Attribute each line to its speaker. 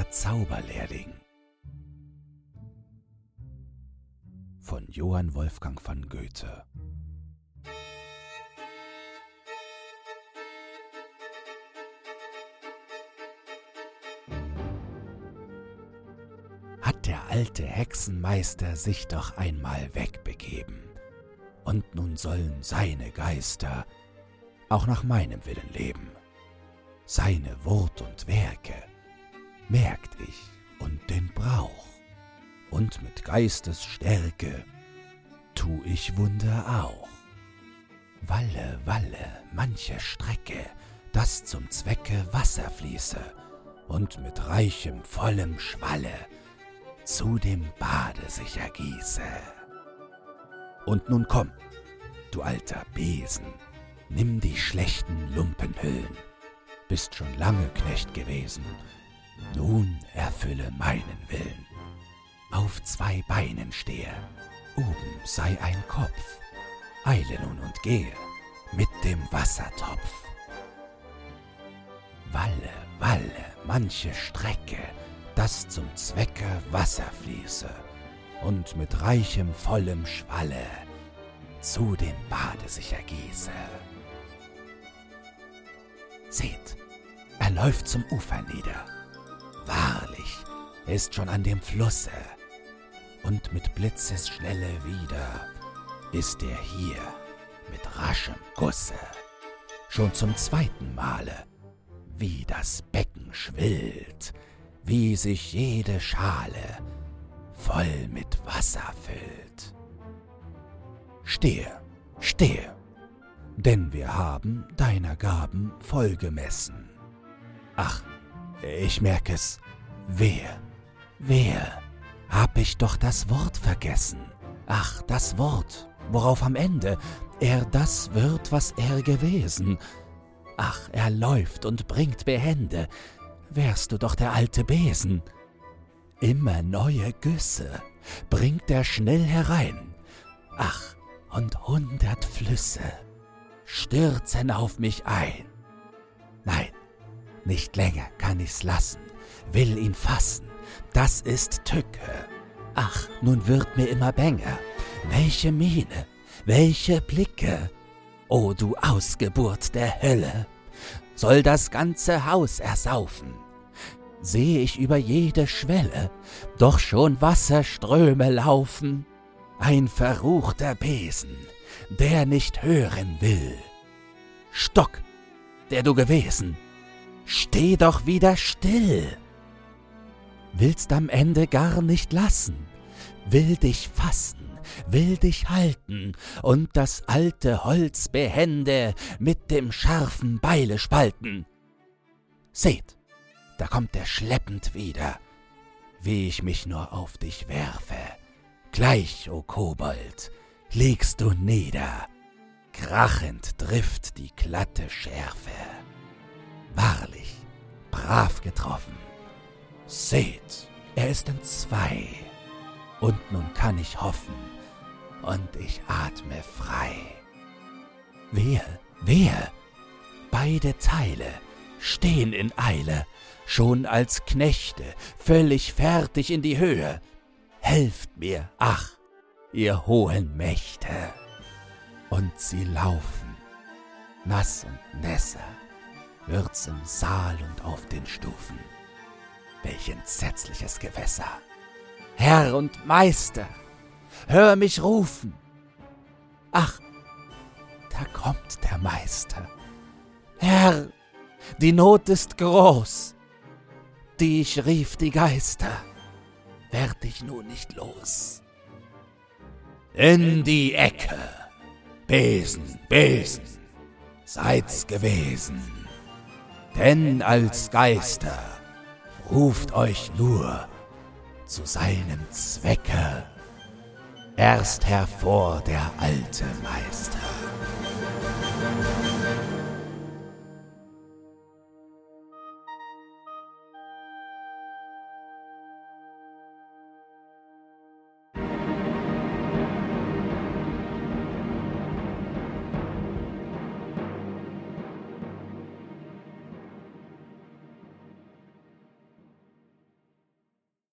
Speaker 1: Der Zauberlehrling. Von Johann Wolfgang von Goethe. Hat der alte Hexenmeister sich doch einmal wegbegeben, und nun sollen seine Geister auch nach meinem Willen leben. Seine Wort und Werke merkt ich und den Brauch, und mit Geistesstärke tu ich Wunder auch. Walle, walle, manche Strecke, dass zum Zwecke Wasser fließe, und mit reichem, vollem Schwalle zu dem Bade sich ergieße. Und nun komm, du alter Besen, nimm die schlechten Lumpenhüllen, bist schon lange Knecht gewesen, nun erfülle meinen Willen. Auf zwei Beinen stehe, oben sei ein Kopf, eile nun und gehe mit dem Wassertopf. Walle, walle, manche Strecke, dass zum Zwecke Wasser fließe und mit reichem, vollem Schwalle zu dem Bade sich ergieße. Seht, er läuft zum Ufer nieder. Ist schon an dem Flusse, und mit Blitzesschnelle wieder ist er hier mit raschem Gusse, schon zum zweiten Male, wie das Becken schwillt, wie sich jede Schale voll mit Wasser füllt. Stehe, stehe, denn wir haben deiner Gaben voll gemessen. Ach, ich merk es, wer, wer, hab ich doch das Wort vergessen. Ach, das Wort, worauf am Ende er das wird, was er gewesen. Ach, er läuft und bringt behende, wärst du doch der alte Besen. Immer neue Güsse bringt er schnell herein. Ach, und hundert Flüsse stürzen auf mich ein. Nein, nicht länger kann ich's lassen, will ihn fassen, das ist Tücke. Ach, nun wird mir immer bänger. Welche Miene, welche Blicke, o du Ausgeburt der Hölle, soll das ganze Haus ersaufen. Seh ich über jede Schwelle doch schon Wasserströme laufen, ein verruchter Besen, der nicht hören will. Stock, der du gewesen, steh doch wieder still. Willst am Ende gar nicht lassen, will dich fassen, will dich halten und das alte Holz behende mit dem scharfen Beile spalten. Seht, da kommt er schleppend wieder, wie ich mich nur auf dich werfe. Gleich, o Kobold, liegst du nieder, krachend trifft die glatte Schärfe. Wahrlich, brav getroffen. Seht, er ist in zwei, und nun kann ich hoffen, und ich atme frei. Wer, wer? Beide Teile stehen in Eile, schon als Knechte, völlig fertig in die Höhe. Helft mir, ach, ihr hohen Mächte. Und sie laufen, nass und nässer, wird's im Saal und auf den Stufen. Welch entsetzliches Gewässer! Herr und Meister, hör mich rufen. Ach, da kommt der Meister. Herr, die Not ist groß. Dich rief die Geister, werd ich nun nicht los. In die Ecke, Besen, Besen, seid's gewesen, denn als Geister ruft euch nur zu seinem Zwecke erst hervor der alte Meister.